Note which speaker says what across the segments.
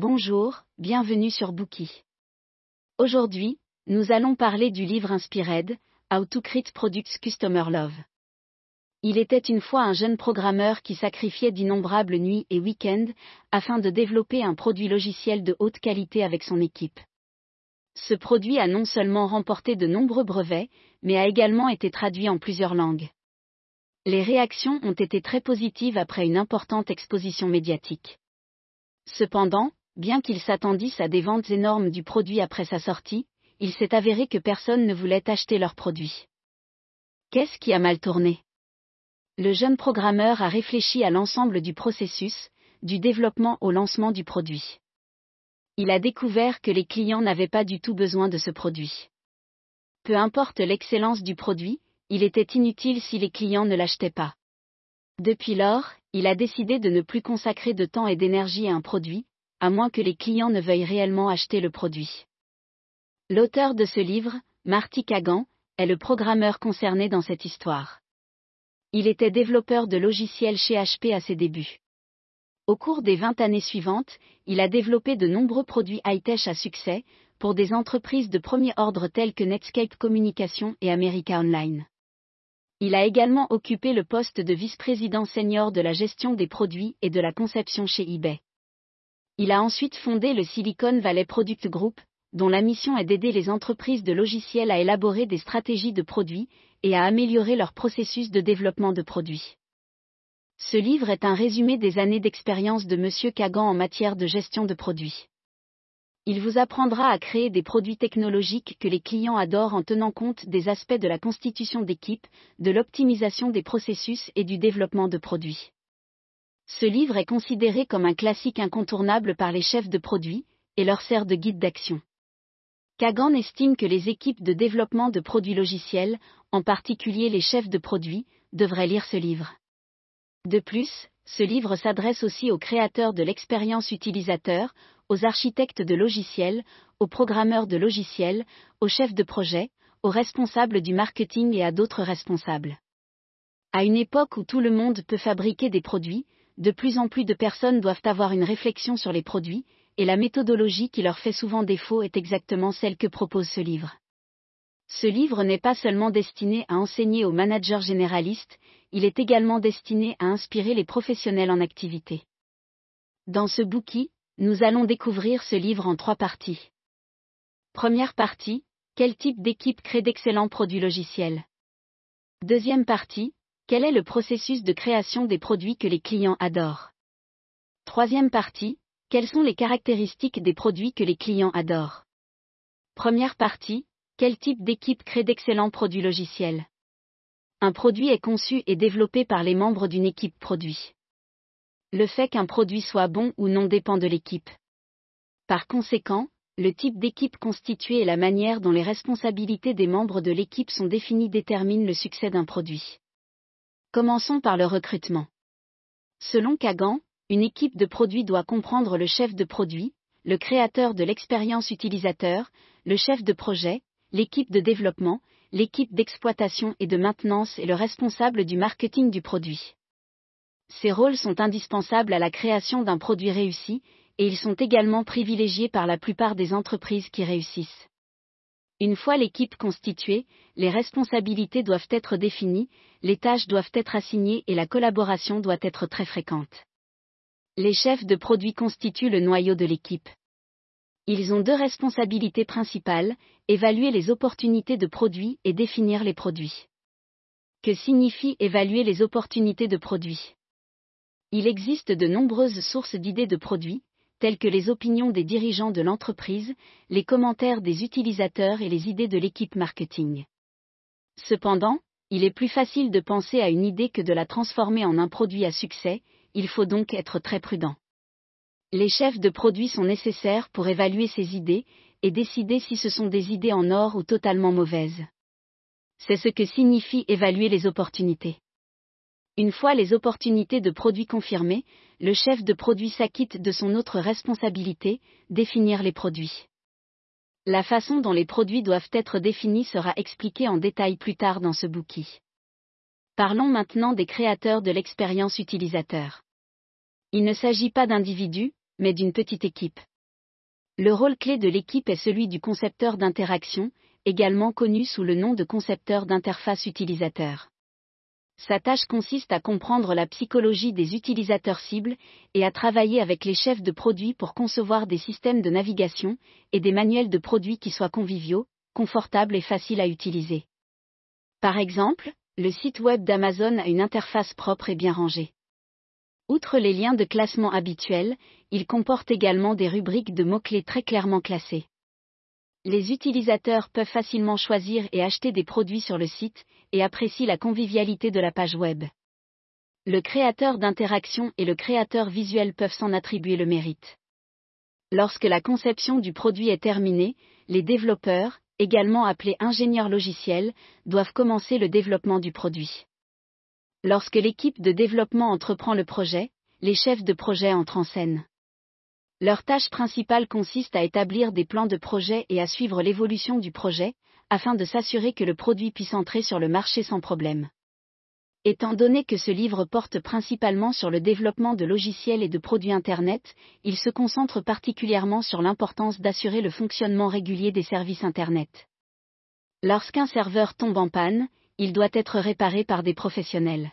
Speaker 1: Bonjour, bienvenue sur Bookie. Aujourd'hui, nous allons parler du livre Inspired, How to Create Products Customer Love. Il était une fois un jeune programmeur qui sacrifiait d'innombrables nuits et week-ends afin de développer un produit logiciel de haute qualité avec son équipe. Ce produit a non seulement remporté de nombreux brevets, mais a également été traduit en plusieurs langues. Les réactions ont été très positives après une importante exposition médiatique. Cependant, bien qu'ils s'attendissent à des ventes énormes du produit après sa sortie, il s'est avéré que personne ne voulait acheter leur produit. Qu'est-ce qui a mal tourné? Le jeune programmeur a réfléchi à l'ensemble du processus, du développement au lancement du produit. Il a découvert que les clients n'avaient pas du tout besoin de ce produit. Peu importe l'excellence du produit, il était inutile si les clients ne l'achetaient pas. Depuis lors, il a décidé de ne plus consacrer de temps et d'énergie à un produit, à moins que les clients ne veuillent réellement acheter le produit. L'auteur de ce livre, Marty Kagan, est le programmeur concerné dans cette histoire. Il était développeur de logiciels chez HP à ses débuts. Au cours des 20 années suivantes, il a développé de nombreux produits high-tech à succès, pour des entreprises de premier ordre telles que Netscape Communication et America Online. Il a également occupé le poste de vice-président senior de la gestion des produits et de la conception chez eBay. Il a ensuite fondé le Silicon Valley Product Group, dont la mission est d'aider les entreprises de logiciels à élaborer des stratégies de produits et à améliorer leur processus de développement de produits. Ce livre est un résumé des années d'expérience de M. Kagan en matière de gestion de produits. Il vous apprendra à créer des produits technologiques que les clients adorent en tenant compte des aspects de la constitution d'équipe, de l'optimisation des processus et du développement de produits. Ce livre est considéré comme un classique incontournable par les chefs de produits, et leur sert de guide d'action. Kagan estime que les équipes de développement de produits logiciels, en particulier les chefs de produits, devraient lire ce livre. De plus, ce livre s'adresse aussi aux créateurs de l'expérience utilisateur, aux architectes de logiciels, aux programmeurs de logiciels, aux chefs de projet, aux responsables du marketing et à d'autres responsables. À une époque où tout le monde peut fabriquer des produits, de plus en plus de personnes doivent avoir une réflexion sur les produits, et la méthodologie qui leur fait souvent défaut est exactement celle que propose ce livre. Ce livre n'est pas seulement destiné à enseigner aux managers généralistes, il est également destiné à inspirer les professionnels en activité. Dans ce bouquin, nous allons découvrir ce livre en trois parties. Première partie, quel type d'équipe crée d'excellents produits logiciels? Deuxième partie, quel est le processus de création des produits que les clients adorent? Troisième partie, quelles sont les caractéristiques des produits que les clients adorent? Première partie, quel type d'équipe crée d'excellents produits logiciels? Un produit est conçu et développé par les membres d'une équipe produit. Le fait qu'un produit soit bon ou non dépend de l'équipe. Par conséquent, le type d'équipe constituée et la manière dont les responsabilités des membres de l'équipe sont définies déterminent le succès d'un produit. Commençons par le recrutement. Selon Kagan, une équipe de produits doit comprendre le chef de produit, le créateur de l'expérience utilisateur, le chef de projet, l'équipe de développement, l'équipe d'exploitation et de maintenance et le responsable du marketing du produit. Ces rôles sont indispensables à la création d'un produit réussi, et ils sont également privilégiés par la plupart des entreprises qui réussissent. Une fois l'équipe constituée, les responsabilités doivent être définies, les tâches doivent être assignées et la collaboration doit être très fréquente. Les chefs de produits constituent le noyau de l'équipe. Ils ont deux responsabilités principales, évaluer les opportunités de produits et définir les produits. Que signifie évaluer les opportunités de produits? Il existe de nombreuses sources d'idées de produits, telles que les opinions des dirigeants de l'entreprise, les commentaires des utilisateurs et les idées de l'équipe marketing. Cependant, il est plus facile de penser à une idée que de la transformer en un produit à succès, il faut donc être très prudent. Les chefs de produits sont nécessaires pour évaluer ces idées, et décider si ce sont des idées en or ou totalement mauvaises. C'est ce que signifie évaluer les opportunités. Une fois les opportunités de produits confirmées, le chef de produit s'acquitte de son autre responsabilité, définir les produits. La façon dont les produits doivent être définis sera expliquée en détail plus tard dans ce bouquin. Parlons maintenant des créateurs de l'expérience utilisateur. Il ne s'agit pas d'individus, mais d'une petite équipe. Le rôle clé de l'équipe est celui du concepteur d'interaction, également connu sous le nom de concepteur d'interface utilisateur. Sa tâche consiste à comprendre la psychologie des utilisateurs cibles et à travailler avec les chefs de produits pour concevoir des systèmes de navigation et des manuels de produits qui soient conviviaux, confortables et faciles à utiliser. Par exemple, le site web d'Amazon a une interface propre et bien rangée. Outre les liens de classement habituels, il comporte également des rubriques de mots-clés très clairement classés. Les utilisateurs peuvent facilement choisir et acheter des produits sur le site, et apprécient la convivialité de la page web. Le créateur d'interaction et le créateur visuel peuvent s'en attribuer le mérite. Lorsque la conception du produit est terminée, les développeurs, également appelés ingénieurs logiciels, doivent commencer le développement du produit. Lorsque l'équipe de développement entreprend le projet, les chefs de projet entrent en scène. Leur tâche principale consiste à établir des plans de projet et à suivre l'évolution du projet, afin de s'assurer que le produit puisse entrer sur le marché sans problème. Étant donné que ce livre porte principalement sur le développement de logiciels et de produits Internet, il se concentre particulièrement sur l'importance d'assurer le fonctionnement régulier des services Internet. Lorsqu'un serveur tombe en panne, il doit être réparé par des professionnels.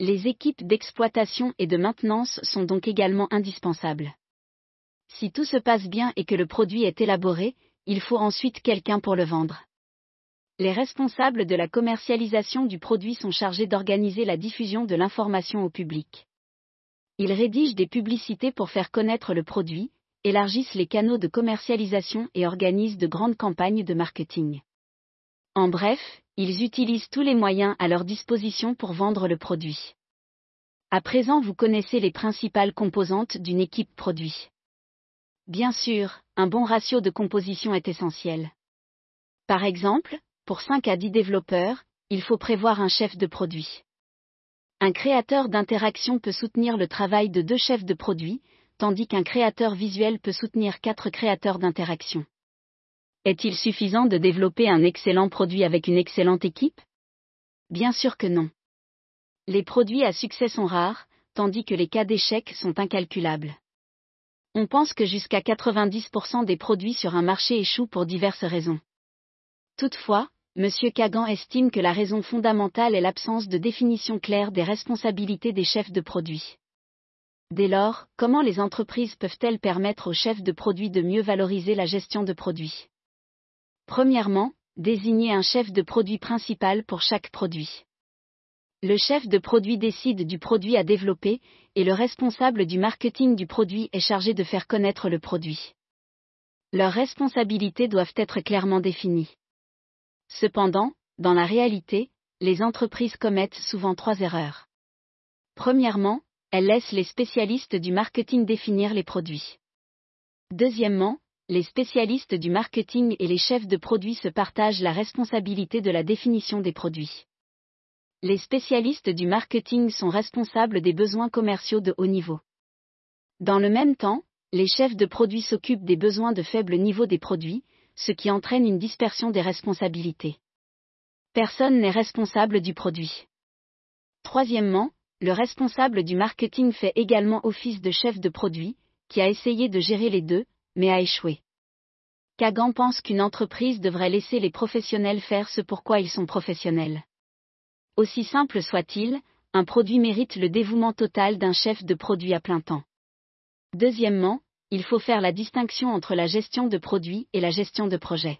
Speaker 1: Les équipes d'exploitation et de maintenance sont donc également indispensables. Si tout se passe bien et que le produit est élaboré, il faut ensuite quelqu'un pour le vendre. Les responsables de la commercialisation du produit sont chargés d'organiser la diffusion de l'information au public. Ils rédigent des publicités pour faire connaître le produit, élargissent les canaux de commercialisation et organisent de grandes campagnes de marketing. En bref, ils utilisent tous les moyens à leur disposition pour vendre le produit. À présent, vous connaissez les principales composantes d'une équipe produit. Bien sûr, un bon ratio de composition est essentiel. Par exemple, pour 5 à 10 développeurs, il faut prévoir un chef de produit. Un créateur d'interaction peut soutenir le travail de deux chefs de produit, tandis qu'un créateur visuel peut soutenir quatre créateurs d'interaction. Est-il suffisant de développer un excellent produit avec une excellente équipe? Bien sûr que non. Les produits à succès sont rares, tandis que les cas d'échec sont incalculables. On pense que jusqu'à 90% des produits sur un marché échouent pour diverses raisons. Toutefois, M. Kagan estime que la raison fondamentale est l'absence de définition claire des responsabilités des chefs de produits. Dès lors, comment les entreprises peuvent-elles permettre aux chefs de produits de mieux valoriser la gestion de produits? Premièrement, désigner un chef de produit principal pour chaque produit. Le chef de produit décide du produit à développer, et le responsable du marketing du produit est chargé de faire connaître le produit. Leurs responsabilités doivent être clairement définies. Cependant, dans la réalité, les entreprises commettent souvent trois erreurs. Premièrement, elles laissent les spécialistes du marketing définir les produits. Deuxièmement, les spécialistes du marketing et les chefs de produits se partagent la responsabilité de la définition des produits. Les spécialistes du marketing sont responsables des besoins commerciaux de haut niveau. Dans le même temps, les chefs de produits s'occupent des besoins de faible niveau des produits, ce qui entraîne une dispersion des responsabilités. Personne n'est responsable du produit. Troisièmement, le responsable du marketing fait également office de chef de produit, qui a essayé de gérer les deux, mais a échoué. Kagan pense qu'une entreprise devrait laisser les professionnels faire ce pourquoi ils sont professionnels. Aussi simple soit-il, un produit mérite le dévouement total d'un chef de produit à plein temps. Deuxièmement, il faut faire la distinction entre la gestion de produit et la gestion de projet.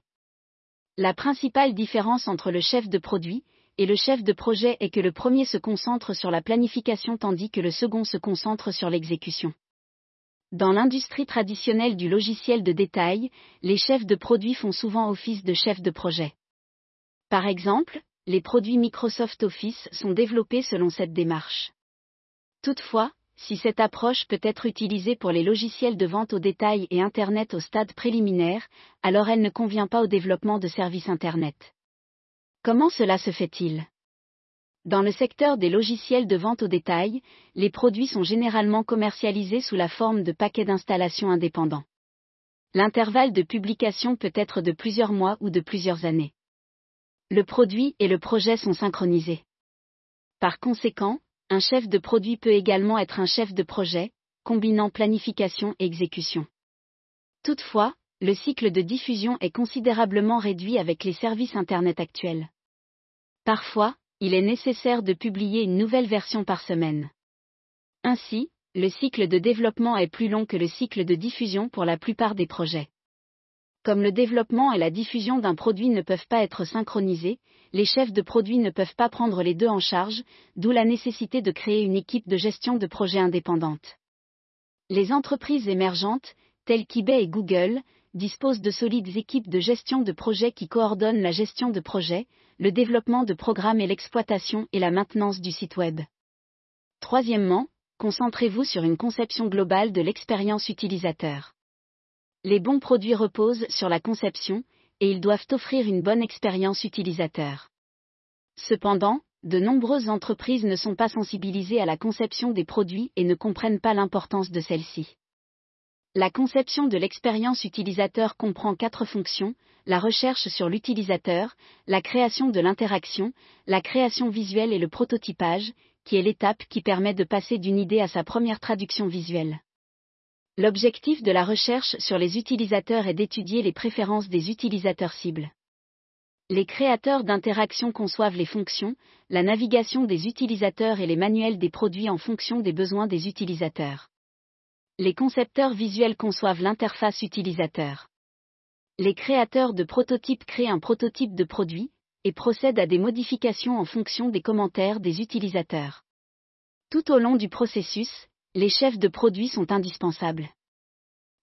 Speaker 1: La principale différence entre le chef de produit et le chef de projet est que le premier se concentre sur la planification tandis que le second se concentre sur l'exécution. Dans l'industrie traditionnelle du logiciel de détail, les chefs de produits font souvent office de chefs de projet. Par exemple, les produits Microsoft Office sont développés selon cette démarche. Toutefois, si cette approche peut être utilisée pour les logiciels de vente au détail et Internet au stade préliminaire, alors elle ne convient pas au développement de services Internet. Comment cela se fait-il? Dans le secteur des logiciels de vente au détail, les produits sont généralement commercialisés sous la forme de paquets d'installation indépendants. L'intervalle de publication peut être de plusieurs mois ou de plusieurs années. Le produit et le projet sont synchronisés. Par conséquent, un chef de produit peut également être un chef de projet, combinant planification et exécution. Toutefois, le cycle de diffusion est considérablement réduit avec les services Internet actuels. Parfois, il est nécessaire de publier une nouvelle version par semaine. Ainsi, le cycle de développement est plus long que le cycle de diffusion pour la plupart des projets. Comme le développement et la diffusion d'un produit ne peuvent pas être synchronisés, les chefs de produits ne peuvent pas prendre les deux en charge, d'où la nécessité de créer une équipe de gestion de projets indépendante. Les entreprises émergentes, telles qu'eBay et Google, disposent de solides équipes de gestion de projets qui coordonnent la gestion de projets, le développement de programmes et l'exploitation et la maintenance du site Web. Troisièmement, concentrez-vous sur une conception globale de l'expérience utilisateur. Les bons produits reposent sur la conception, et ils doivent offrir une bonne expérience utilisateur. Cependant, de nombreuses entreprises ne sont pas sensibilisées à la conception des produits et ne comprennent pas l'importance de celle-ci. La conception de l'expérience utilisateur comprend quatre fonctions, la recherche sur l'utilisateur, la création de l'interaction, la création visuelle et le prototypage, qui est l'étape qui permet de passer d'une idée à sa première traduction visuelle. L'objectif de la recherche sur les utilisateurs est d'étudier les préférences des utilisateurs cibles. Les créateurs d'interactions conçoivent les fonctions, la navigation des utilisateurs et les manuels des produits en fonction des besoins des utilisateurs. Les concepteurs visuels conçoivent l'interface utilisateur. Les créateurs de prototypes créent un prototype de produit, et procèdent à des modifications en fonction des commentaires des utilisateurs. Tout au long du processus, les chefs de produits sont indispensables.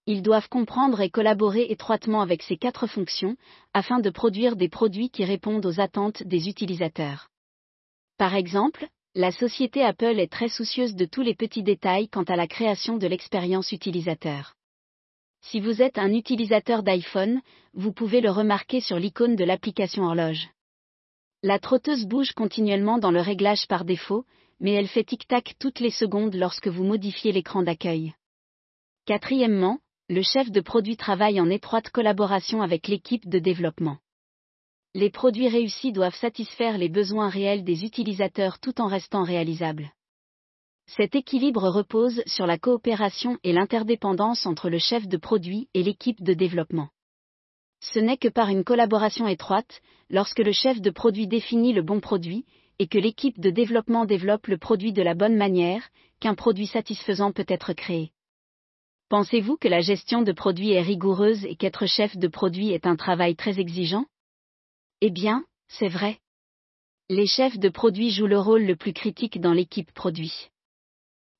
Speaker 1: Ils doivent comprendre et collaborer étroitement avec ces quatre fonctions, afin de produire des produits qui répondent aux attentes des utilisateurs. Par exemple, la société Apple est très soucieuse de tous les petits détails quant à la création de l'expérience utilisateur. Si vous êtes un utilisateur d'iPhone, vous pouvez le remarquer sur l'icône de l'application horloge. La trotteuse bouge continuellement dans le réglage par défaut, mais elle fait tic-tac toutes les secondes lorsque vous modifiez l'écran d'accueil. Quatrièmement, le chef de produit travaille en étroite collaboration avec l'équipe de développement. Les produits réussis doivent satisfaire les besoins réels des utilisateurs tout en restant réalisables. Cet équilibre repose sur la coopération et l'interdépendance entre le chef de produit et l'équipe de développement. Ce n'est que par une collaboration étroite, lorsque le chef de produit définit le bon produit, et que l'équipe de développement développe le produit de la bonne manière, qu'un produit satisfaisant peut être créé. Pensez-vous que la gestion de produits est rigoureuse et qu'être chef de produit est un travail très exigeant? Eh bien, c'est vrai. Les chefs de produits jouent le rôle le plus critique dans l'équipe produit.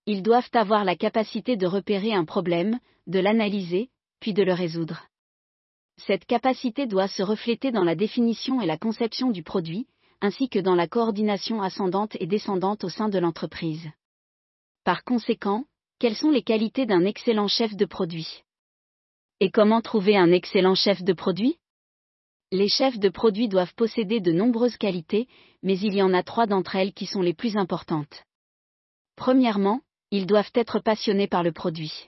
Speaker 1: Ils doivent avoir la capacité de repérer un problème, de l'analyser, puis de le résoudre. Cette capacité doit se refléter dans la définition et la conception du produit, ainsi que dans la coordination ascendante et descendante au sein de l'entreprise. Par conséquent, quelles sont les qualités d'un excellent chef de produit? Et comment trouver un excellent chef de produit? Les chefs de produit doivent posséder de nombreuses qualités, mais il y en a trois d'entre elles qui sont les plus importantes. Premièrement, ils doivent être passionnés par le produit.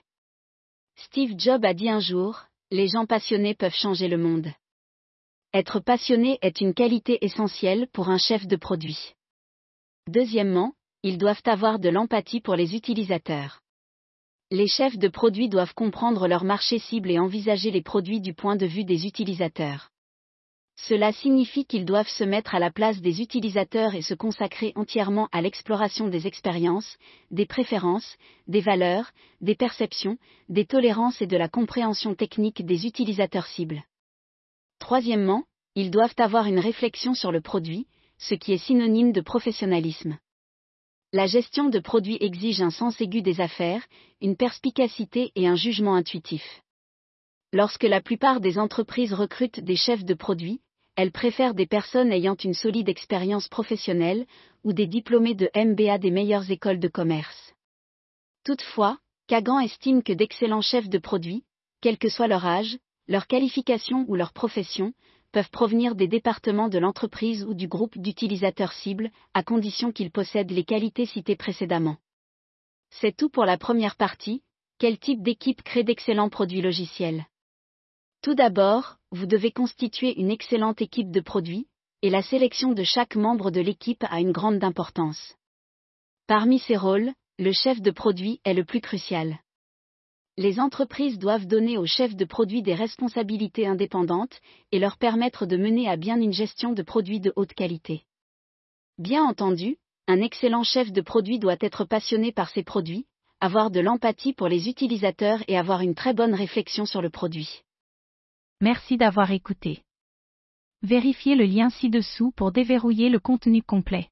Speaker 1: Steve Jobs a dit un jour, les gens passionnés peuvent changer le monde. Être passionné est une qualité essentielle pour un chef de produit. Deuxièmement, ils doivent avoir de l'empathie pour les utilisateurs. Les chefs de produits doivent comprendre leur marché cible et envisager les produits du point de vue des utilisateurs. Cela signifie qu'ils doivent se mettre à la place des utilisateurs et se consacrer entièrement à l'exploration des expériences, des préférences, des valeurs, des perceptions, des tolérances et de la compréhension technique des utilisateurs cibles. Troisièmement, ils doivent avoir une réflexion sur le produit, ce qui est synonyme de professionnalisme. La gestion de produits exige un sens aigu des affaires, une perspicacité et un jugement intuitif. Lorsque la plupart des entreprises recrutent des chefs de produits, elles préfèrent des personnes ayant une solide expérience professionnelle ou des diplômés de MBA des meilleures écoles de commerce. Toutefois, Kagan estime que d'excellents chefs de produits, quel que soit leur âge, leur qualification ou leur profession, peuvent provenir des départements de l'entreprise ou du groupe d'utilisateurs cibles, à condition qu'ils possèdent les qualités citées précédemment. C'est tout pour la première partie, quel type d'équipe crée d'excellents produits logiciels? Tout d'abord, vous devez constituer une excellente équipe de produits, et la sélection de chaque membre de l'équipe a une grande importance. Parmi ces rôles, le chef de produit est le plus crucial. Les entreprises doivent donner aux chefs de produits des responsabilités indépendantes et leur permettre de mener à bien une gestion de produits de haute qualité. Bien entendu, un excellent chef de produit doit être passionné par ses produits, avoir de l'empathie pour les utilisateurs et avoir une très bonne réflexion sur le produit.
Speaker 2: Merci d'avoir écouté. Vérifiez le lien ci-dessous pour déverrouiller le contenu complet.